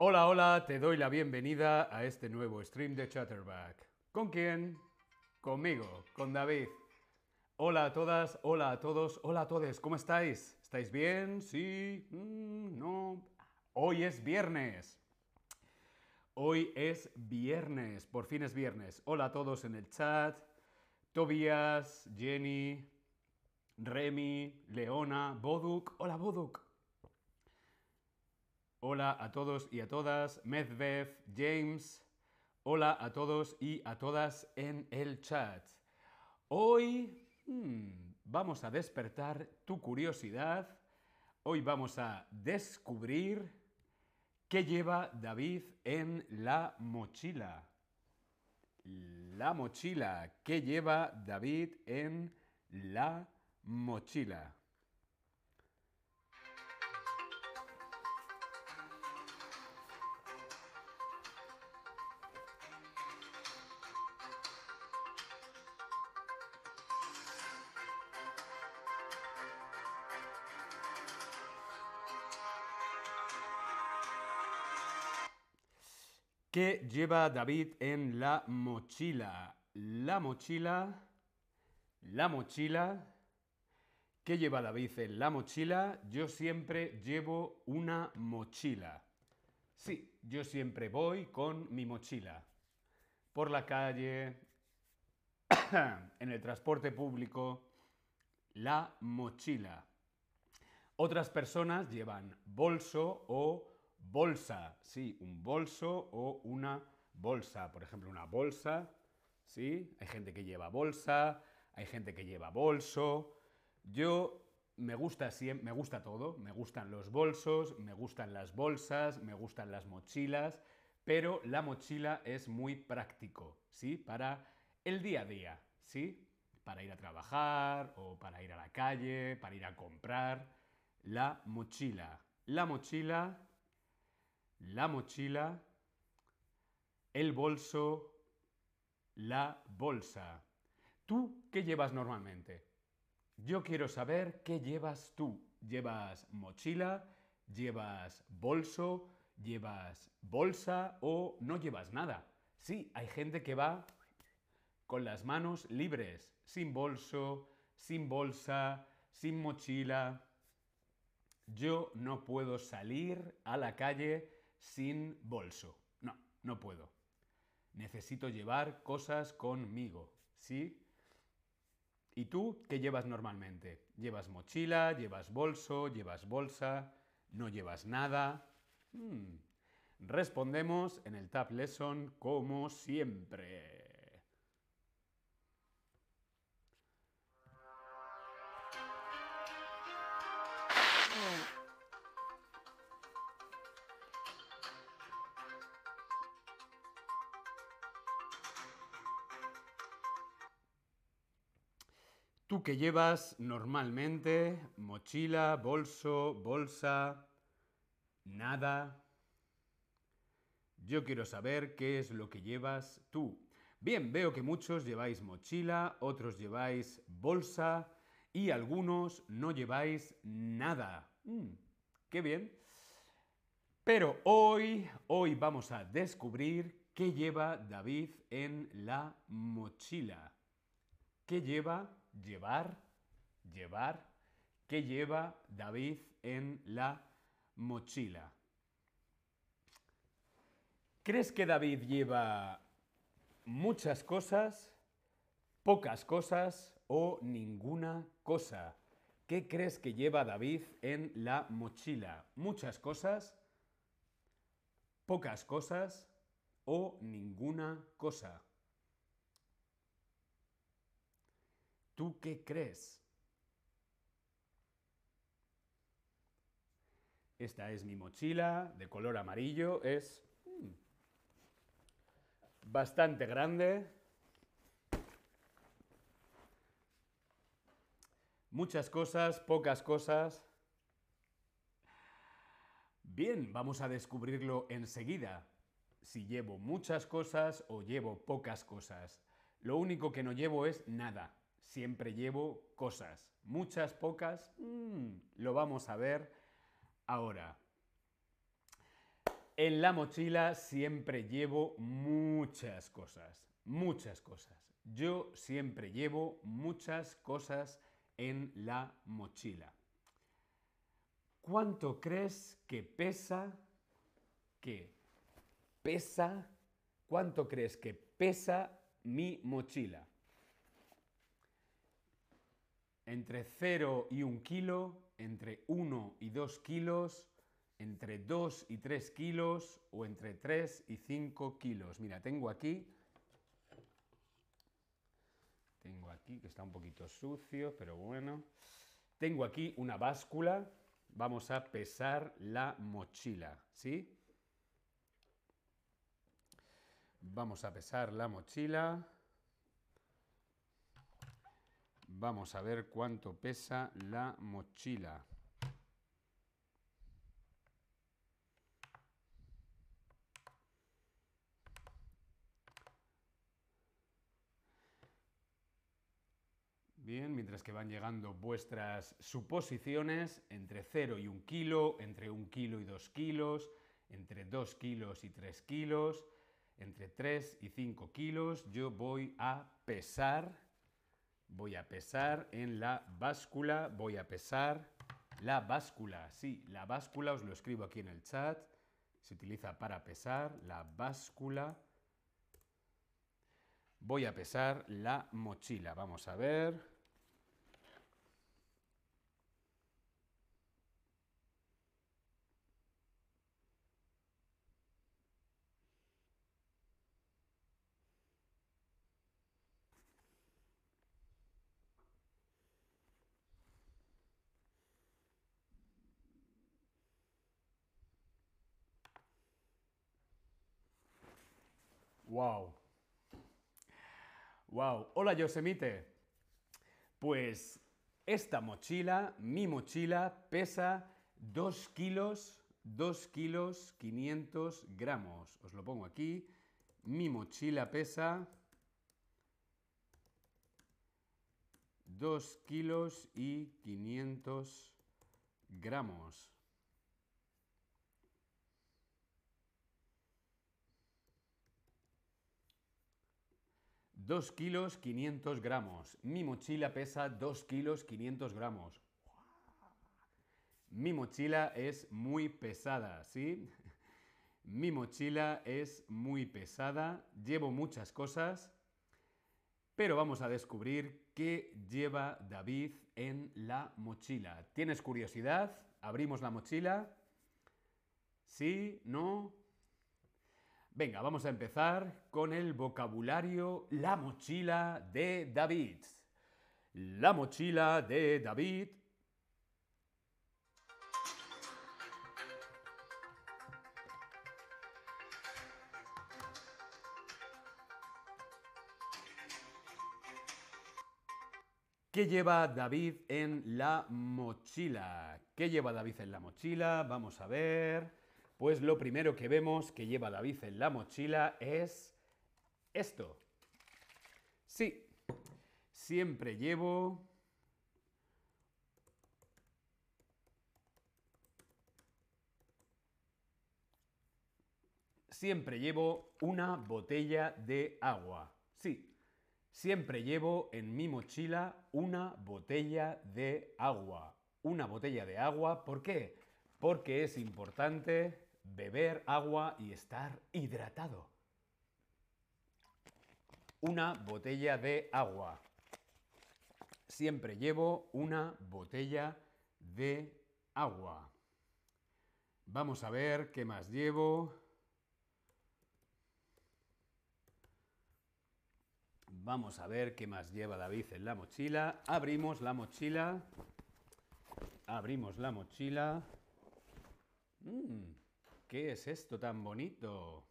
Hola, hola, te doy la bienvenida a este nuevo stream de Chatterback. ¿Con quién? Conmigo, con David. Hola a todas, hola a todos, hola a todos, ¿cómo estáis? ¿Estáis bien? ¿Sí? Mm, ¿No? Hoy es viernes. Hoy es viernes, por fin es viernes. Hola a todos en el chat. Tobias, Jenny, Remy, Leona, Boduk. Hola Boduk. Hola a todos y a todas. Medvev, James. Hola a todos y a todas en el chat. Hoy hmm, vamos a despertar tu curiosidad. Hoy vamos a descubrir qué lleva David en la mochila. La mochila. ¿Qué lleva David en la mochila? ¿Qué lleva David en la mochila? La mochila. La mochila. ¿Qué lleva David en la mochila? Yo siempre llevo una mochila. Sí, yo siempre voy con mi mochila. Por la calle, en el transporte público, la mochila. Otras personas llevan bolso o bolsa, sí, un bolso o una bolsa. Por ejemplo, una bolsa, sí, hay gente que lleva bolsa, hay gente que lleva bolso. Yo me gusta, me gusta todo, me gustan los bolsos, me gustan las bolsas, me gustan las mochilas, pero la mochila es muy práctico, ¿sí? Para el día a día, ¿sí? Para ir a trabajar o para ir a la calle, para ir a comprar. La mochila. La mochila la mochila, el bolso, la bolsa. ¿Tú qué llevas normalmente? Yo quiero saber qué llevas tú. ¿Llevas mochila? ¿Llevas bolso? ¿Llevas bolsa o no llevas nada? Sí, hay gente que va con las manos libres, sin bolso, sin bolsa, sin mochila. Yo no puedo salir a la calle sin bolso. No, no puedo. Necesito llevar cosas conmigo, ¿sí? ¿Y tú qué llevas normalmente? ¿Llevas mochila? ¿Llevas bolso? ¿Llevas bolsa? ¿No llevas nada? Hmm. Respondemos en el Tab Lesson como siempre. ¿Tú qué llevas normalmente? Mochila, bolso, bolsa, nada. Yo quiero saber qué es lo que llevas tú. Bien, veo que muchos lleváis mochila, otros lleváis bolsa y algunos no lleváis nada. Mm, ¡Qué bien! Pero hoy, hoy vamos a descubrir qué lleva David en la mochila. ¿Qué lleva llevar, llevar, ¿qué lleva David en la mochila? ¿Crees que David lleva muchas cosas, pocas cosas o ninguna cosa? ¿Qué crees que lleva David en la mochila? ¿Muchas cosas, pocas cosas o ninguna cosa? ¿Tú qué crees? Esta es mi mochila de color amarillo. Es mm, bastante grande. Muchas cosas, pocas cosas. Bien, vamos a descubrirlo enseguida. Si llevo muchas cosas o llevo pocas cosas. Lo único que no llevo es nada siempre llevo cosas. Muchas, pocas, mm, lo vamos a ver ahora. En la mochila siempre llevo muchas cosas, muchas cosas. Yo siempre llevo muchas cosas en la mochila. ¿Cuánto crees que pesa? ¿Qué? ¿Pesa? ¿Cuánto crees que pesa mi mochila? Entre 0 y 1 kilo, entre 1 y 2 kilos, entre 2 y 3 kilos o entre 3 y 5 kilos. Mira, tengo aquí, tengo aquí, que está un poquito sucio, pero bueno. Tengo aquí una báscula, vamos a pesar la mochila, ¿sí? Vamos a pesar la mochila. Vamos a ver cuánto pesa la mochila. Bien, mientras que van llegando vuestras suposiciones entre 0 y 1 kilo, entre 1 kilo y 2 kilos, entre 2 kilos y 3 kilos, entre 3 y 5 kilos, yo voy a pesar, voy a pesar en la báscula, voy a pesar la báscula, sí, la báscula os lo escribo aquí en el chat, se utiliza para pesar la báscula. Voy a pesar la mochila, vamos a ver. Wow. Wow. Hola, Yosemite. Pues esta mochila, mi mochila, pesa 2 kilos, 2 kilos 500 gramos. Os lo pongo aquí. Mi mochila pesa 2 kilos y 500 gramos. 2 kilos 500 gramos. Mi mochila pesa 2 kilos 500 gramos. Mi mochila es muy pesada, ¿sí? Mi mochila es muy pesada, llevo muchas cosas, pero vamos a descubrir qué lleva David en la mochila. ¿Tienes curiosidad? ¿Abrimos la mochila? ¿Sí? ¿No? Venga, vamos a empezar con el vocabulario La mochila de David. La mochila de David. ¿Qué lleva David en la mochila? ¿Qué lleva David en la mochila? Vamos a ver. Pues lo primero que vemos que lleva David en la mochila es esto. Sí, siempre llevo siempre llevo una botella de agua. Sí, siempre llevo en mi mochila una botella de agua. Una botella de agua, ¿por qué? Porque es importante beber agua y estar hidratado. Una botella de agua. Siempre llevo una botella de agua. Vamos a ver qué más llevo. Vamos a ver qué más lleva David en la mochila. Abrimos la mochila. Abrimos la mochila. Mm. ¿Qué es esto tan bonito?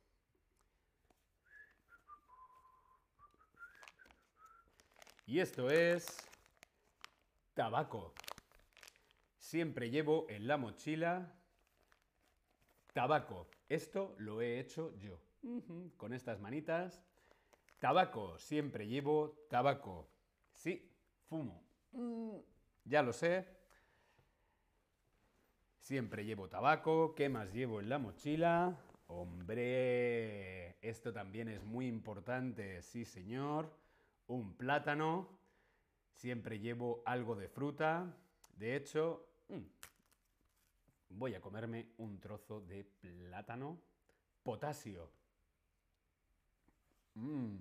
Y esto es tabaco. Siempre llevo en la mochila tabaco. Esto lo he hecho yo. Con estas manitas. Tabaco. Siempre llevo tabaco. Sí, fumo. Mm, ya lo sé. Siempre llevo tabaco. ¿Qué más llevo en la mochila? Hombre, esto también es muy importante, sí señor. Un plátano. Siempre llevo algo de fruta. De hecho, mm, voy a comerme un trozo de plátano. Potasio. Mm.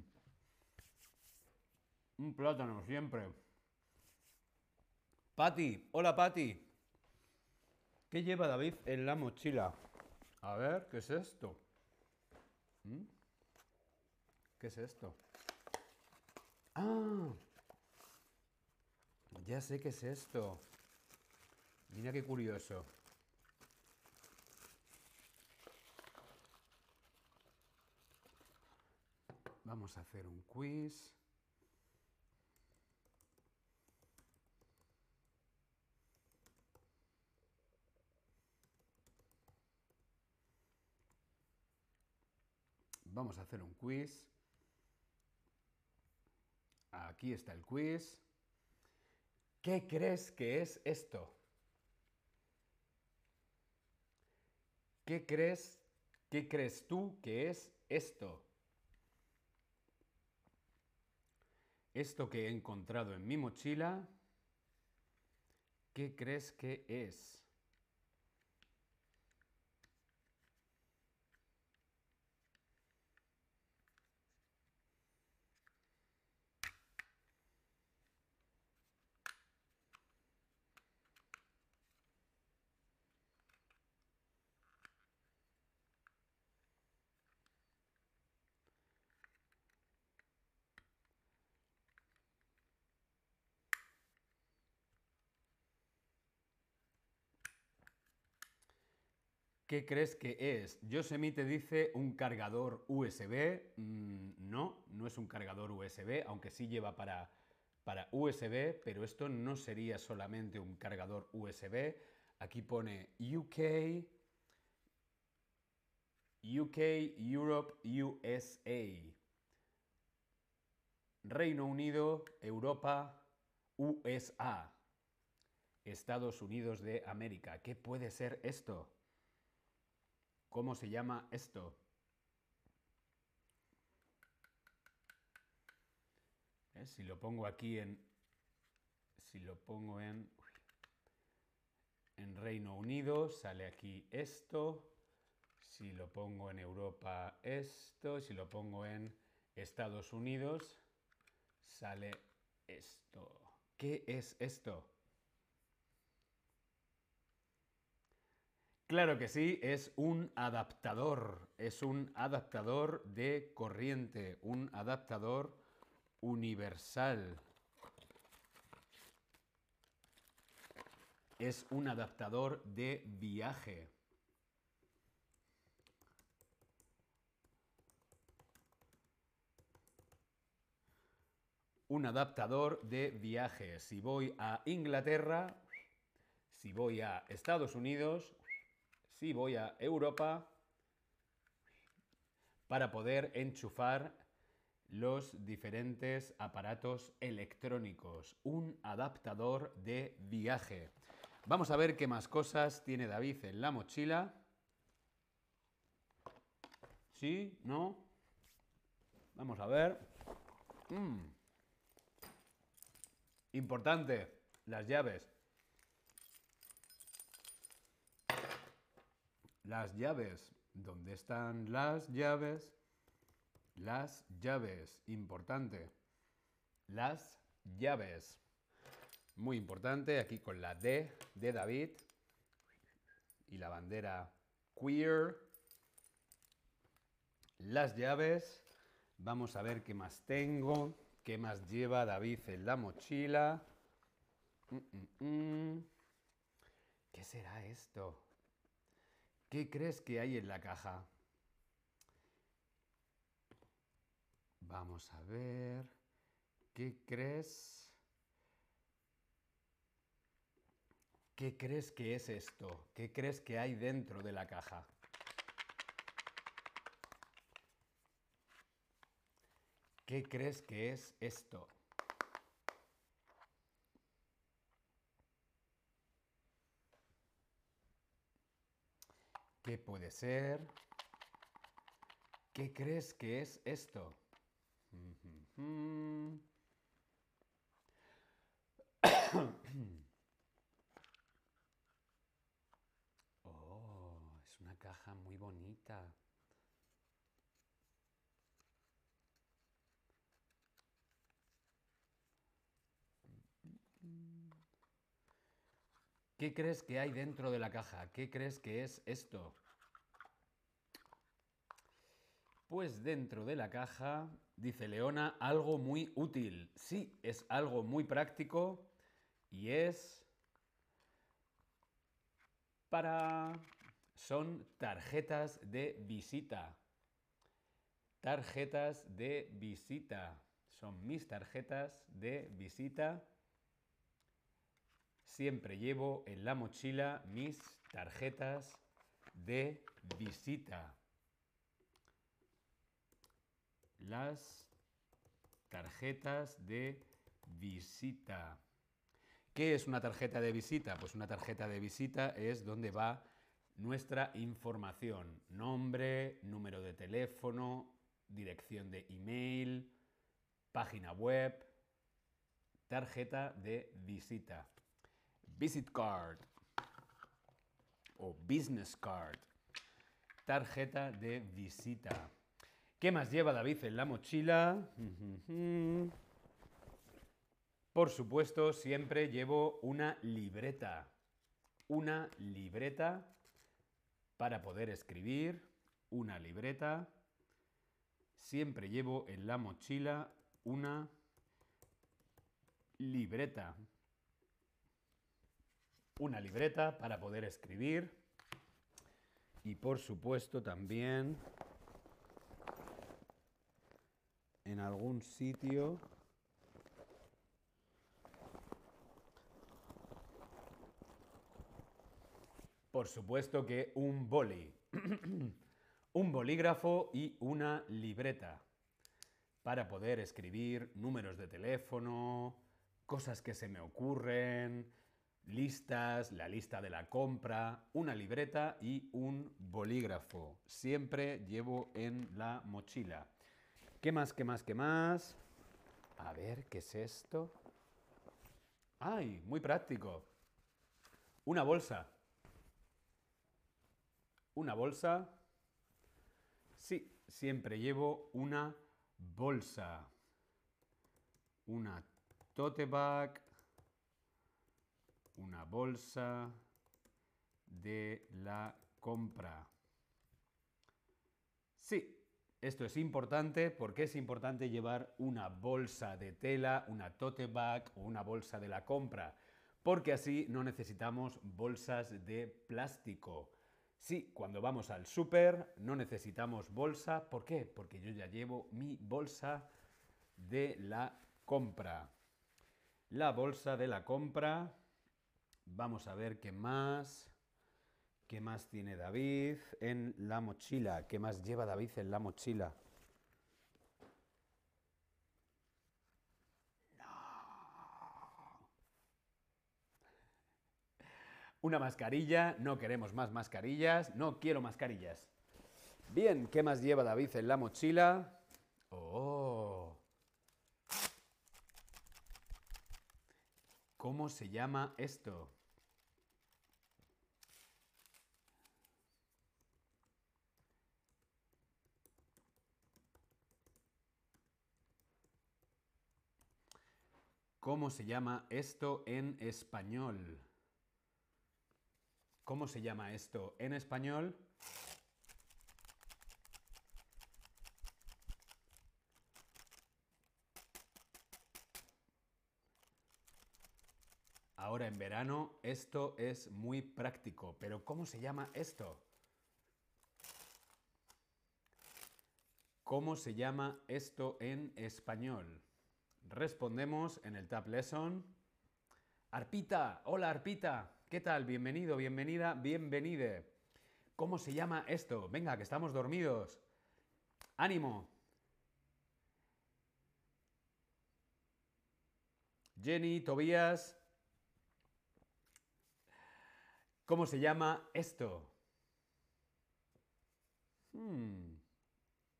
Un plátano siempre. Patti, hola Patti. ¿Qué lleva David en la mochila? A ver, ¿qué es esto? ¿Mm? ¿Qué es esto? Ah, ya sé qué es esto. Mira qué curioso. Vamos a hacer un quiz. Vamos a hacer un quiz. Aquí está el quiz. ¿Qué crees que es esto? ¿Qué crees, qué crees tú que es esto? Esto que he encontrado en mi mochila, ¿qué crees que es? ¿Qué crees que es? Yosemite dice un cargador USB. Mm, no, no es un cargador USB, aunque sí lleva para, para USB, pero esto no sería solamente un cargador USB. Aquí pone UK, UK, Europe, USA. Reino Unido, Europa, USA. Estados Unidos de América. ¿Qué puede ser esto? ¿Cómo se llama esto? ¿Eh? Si lo pongo aquí en... Si lo pongo en... En Reino Unido sale aquí esto. Si lo pongo en Europa esto. Si lo pongo en Estados Unidos sale esto. ¿Qué es esto? Claro que sí, es un adaptador, es un adaptador de corriente, un adaptador universal. Es un adaptador de viaje. Un adaptador de viaje. Si voy a Inglaterra, si voy a Estados Unidos, si voy a Europa para poder enchufar los diferentes aparatos electrónicos, un adaptador de viaje. Vamos a ver qué más cosas tiene David en la mochila. ¿Sí? ¿No? Vamos a ver. Mm. Importante, las llaves. Las llaves. ¿Dónde están las llaves? Las llaves. Importante. Las llaves. Muy importante. Aquí con la D de David. Y la bandera queer. Las llaves. Vamos a ver qué más tengo. ¿Qué más lleva David en la mochila? Mm, mm, mm. ¿Qué será esto? ¿Qué crees que hay en la caja? Vamos a ver. ¿Qué crees? ¿Qué crees que es esto? ¿Qué crees que hay dentro de la caja? ¿Qué crees que es esto? ¿Qué puede ser? ¿Qué crees que es esto? ¿Qué crees que hay dentro de la caja? ¿Qué crees que es esto? Pues dentro de la caja, dice Leona, algo muy útil. Sí, es algo muy práctico y es para... Son tarjetas de visita. Tarjetas de visita. Son mis tarjetas de visita. Siempre llevo en la mochila mis tarjetas de visita. las tarjetas de visita. ¿Qué es una tarjeta de visita? Pues una tarjeta de visita es donde va nuestra información, nombre, número de teléfono, dirección de email, página web, tarjeta de visita. Visit card o business card. Tarjeta de visita. ¿Qué más lleva David en la mochila? Por supuesto, siempre llevo una libreta. Una libreta para poder escribir. Una libreta. Siempre llevo en la mochila una libreta. Una libreta para poder escribir. Y por supuesto también en algún sitio Por supuesto que un boli, un bolígrafo y una libreta para poder escribir números de teléfono, cosas que se me ocurren, listas, la lista de la compra, una libreta y un bolígrafo. Siempre llevo en la mochila. ¿Qué más, qué más, qué más? A ver, ¿qué es esto? ¡Ay! Muy práctico. Una bolsa. Una bolsa. Sí, siempre llevo una bolsa. Una tote bag. Una bolsa de la compra. Sí, esto es importante porque es importante llevar una bolsa de tela, una tote bag o una bolsa de la compra, porque así no necesitamos bolsas de plástico. Sí, cuando vamos al súper no necesitamos bolsa. ¿Por qué? Porque yo ya llevo mi bolsa de la compra. La bolsa de la compra. Vamos a ver qué más. ¿Qué más tiene David en la mochila? ¿Qué más lleva David en la mochila? Una mascarilla, no queremos más mascarillas, no quiero mascarillas. Bien, ¿qué más lleva David en la mochila? Oh. ¿Cómo se llama esto? ¿Cómo se llama esto en español? ¿Cómo se llama esto en español? Ahora en verano esto es muy práctico, pero ¿cómo se llama esto? ¿Cómo se llama esto en español? Respondemos en el Tab Lesson. Arpita, hola Arpita, ¿qué tal? Bienvenido, bienvenida, bienvenide. ¿Cómo se llama esto? Venga, que estamos dormidos. Ánimo. Jenny, Tobías. ¿Cómo se llama esto? Hmm,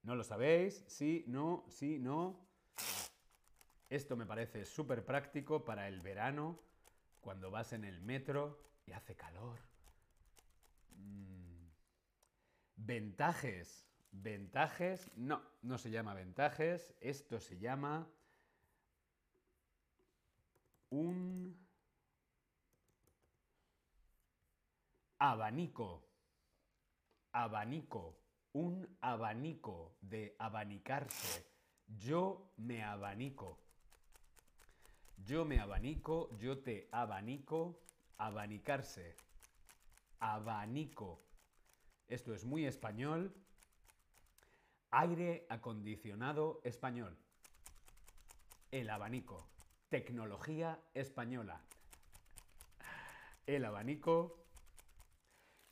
¿No lo sabéis? Sí, no, sí, no. Esto me parece súper práctico para el verano, cuando vas en el metro y hace calor. Mm. Ventajes. Ventajes. No, no se llama ventajes. Esto se llama un abanico. Abanico. Un abanico de abanicarse. Yo me abanico. Yo me abanico, yo te abanico, abanicarse. Abanico. Esto es muy español. Aire acondicionado español. El abanico. Tecnología española. El abanico.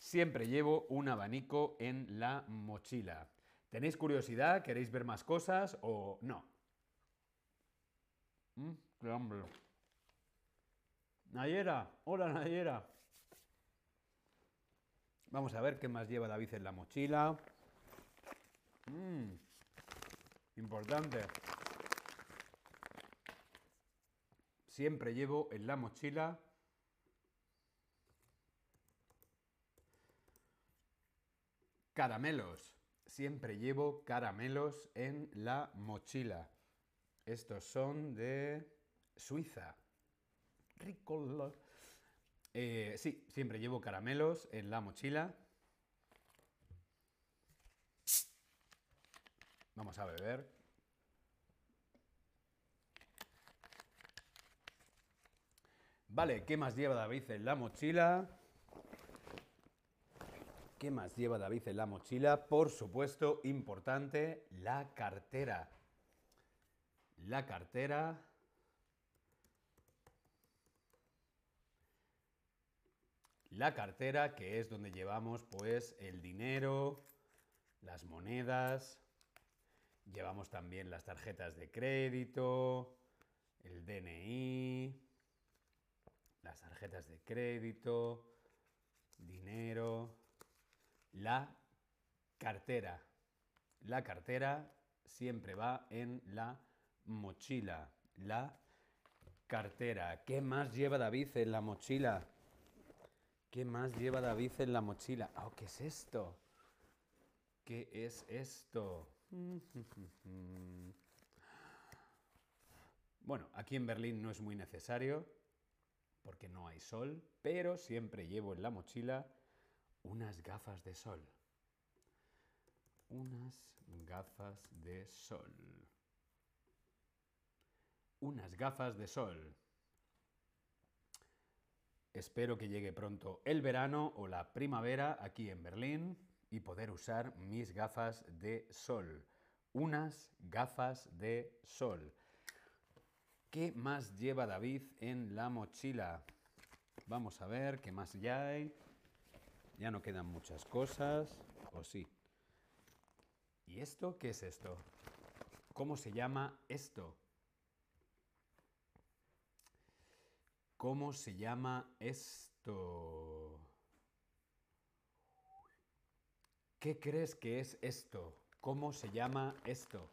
Siempre llevo un abanico en la mochila. ¿Tenéis curiosidad? ¿Queréis ver más cosas o no? Mm, ¡Qué! Nayera, hola Nayera. Vamos a ver qué más lleva David en la mochila. Mm, importante. Siempre llevo en la mochila caramelos. Siempre llevo caramelos en la mochila. Estos son de Suiza. Rico. Eh, sí, siempre llevo caramelos en la mochila. Vamos a beber. Vale, ¿qué más lleva David en la mochila? ¿Qué más lleva David en la mochila? Por supuesto, importante, la cartera. La cartera. La cartera, que es donde llevamos pues el dinero, las monedas, llevamos también las tarjetas de crédito, el DNI, las tarjetas de crédito, dinero, la cartera. La cartera siempre va en la mochila. La cartera. ¿Qué más lleva David en la mochila? ¿Qué más lleva David en la mochila? Oh, ¿Qué es esto? ¿Qué es esto? Bueno, aquí en Berlín no es muy necesario porque no hay sol, pero siempre llevo en la mochila unas gafas de sol. Unas gafas de sol. Unas gafas de sol. Espero que llegue pronto el verano o la primavera aquí en Berlín y poder usar mis gafas de sol. Unas gafas de sol. ¿Qué más lleva David en la mochila? Vamos a ver qué más ya hay. Ya no quedan muchas cosas, ¿o sí? ¿Y esto qué es esto? ¿Cómo se llama esto? ¿Cómo se llama esto? ¿Qué crees que es esto? ¿Cómo se llama esto?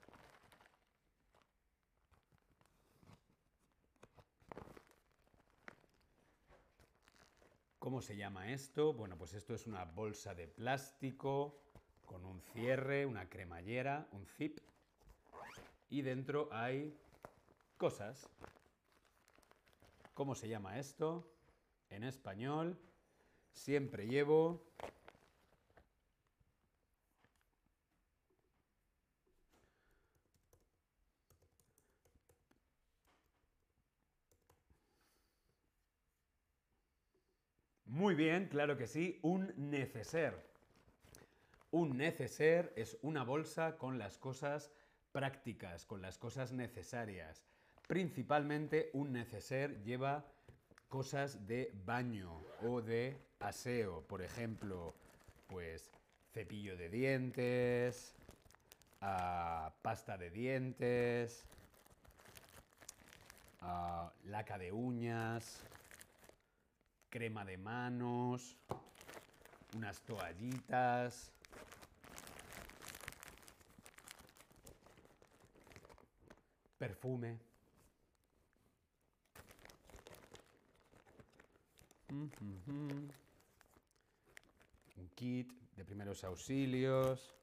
¿Cómo se llama esto? Bueno, pues esto es una bolsa de plástico con un cierre, una cremallera, un zip. Y dentro hay cosas. ¿Cómo se llama esto? En español siempre llevo Muy bien, claro que sí, un neceser. Un neceser es una bolsa con las cosas prácticas, con las cosas necesarias. Principalmente un neceser lleva cosas de baño o de aseo, por ejemplo, pues cepillo de dientes, ah, pasta de dientes, ah, laca de uñas, crema de manos, unas toallitas, perfume. Un kit de primeros auxilios.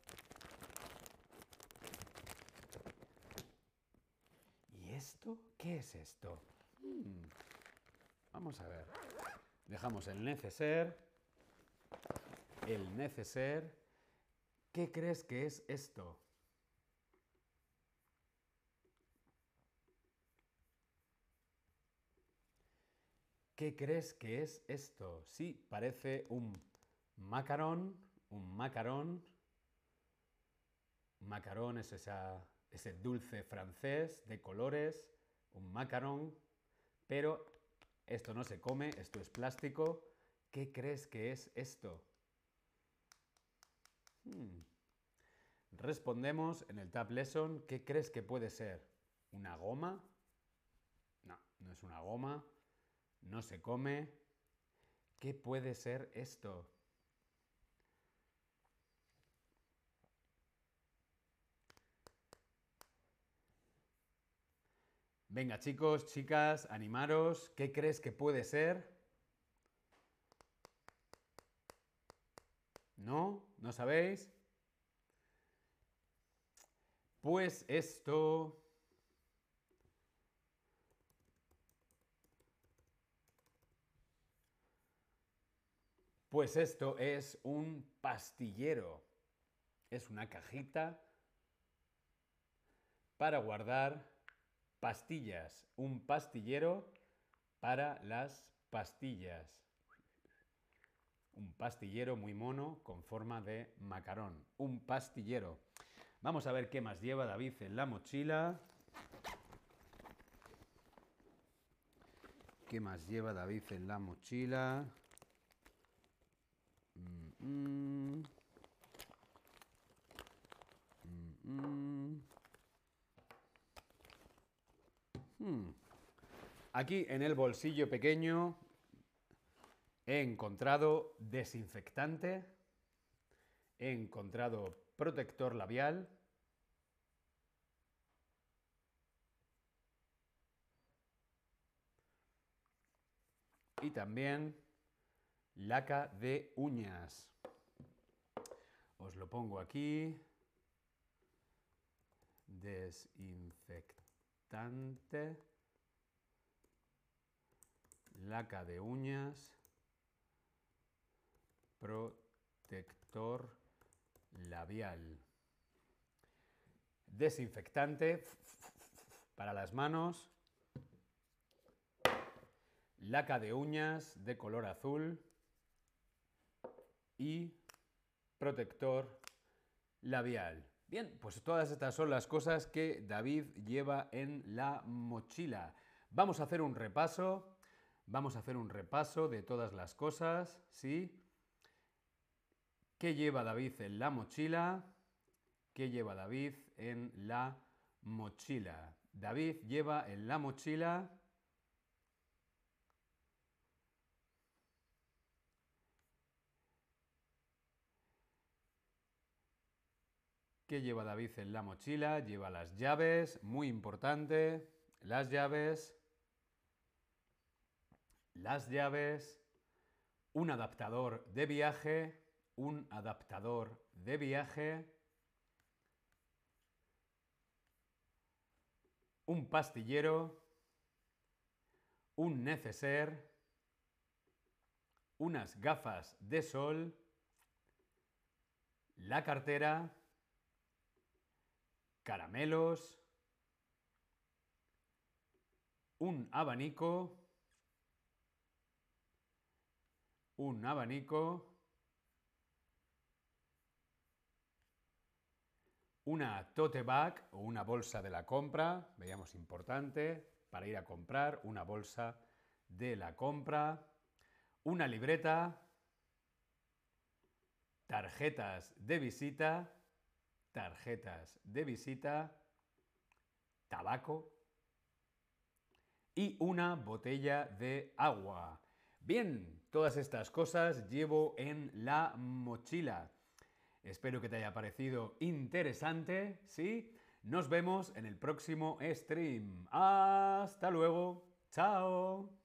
¿Y esto? ¿Qué es esto? Vamos a ver. Dejamos el neceser. El neceser. ¿Qué crees que es esto? ¿Qué crees que es esto? Sí, parece un macarón, un macarón. Macarón es ese dulce francés de colores, un macarón, pero esto no se come, esto es plástico. ¿Qué crees que es esto? Hmm. Respondemos en el Tab Lesson, ¿qué crees que puede ser? ¿Una goma? No, no es una goma no se come. ¿Qué puede ser esto? Venga chicos, chicas, animaros. ¿Qué crees que puede ser? ¿No? ¿No sabéis? Pues esto Pues esto es un pastillero. Es una cajita para guardar pastillas. Un pastillero para las pastillas. Un pastillero muy mono con forma de macarón. Un pastillero. Vamos a ver qué más lleva David en la mochila. ¿Qué más lleva David en la mochila? Mm, mm, mm. Aquí en el bolsillo pequeño he encontrado desinfectante, he encontrado protector labial, y también laca de uñas. Os lo pongo aquí. Desinfectante. Laca de uñas. Protector labial. Desinfectante para las manos. Laca de uñas de color azul y protector labial. Bien, pues todas estas son las cosas que David lleva en la mochila. Vamos a hacer un repaso. Vamos a hacer un repaso de todas las cosas, ¿sí? ¿Qué lleva David en la mochila? ¿Qué lleva David en la mochila? David lleva en la mochila ¿Qué lleva David en la mochila? Lleva las llaves, muy importante, las llaves, las llaves, un adaptador de viaje, un adaptador de viaje, un pastillero, un neceser, unas gafas de sol, la cartera, caramelos, un abanico, un abanico, una tote bag o una bolsa de la compra, veíamos importante, para ir a comprar, una bolsa de la compra, una libreta, tarjetas de visita, tarjetas de visita, tabaco y una botella de agua. Bien, todas estas cosas llevo en la mochila. Espero que te haya parecido interesante, ¿sí? Nos vemos en el próximo stream. Hasta luego. Chao.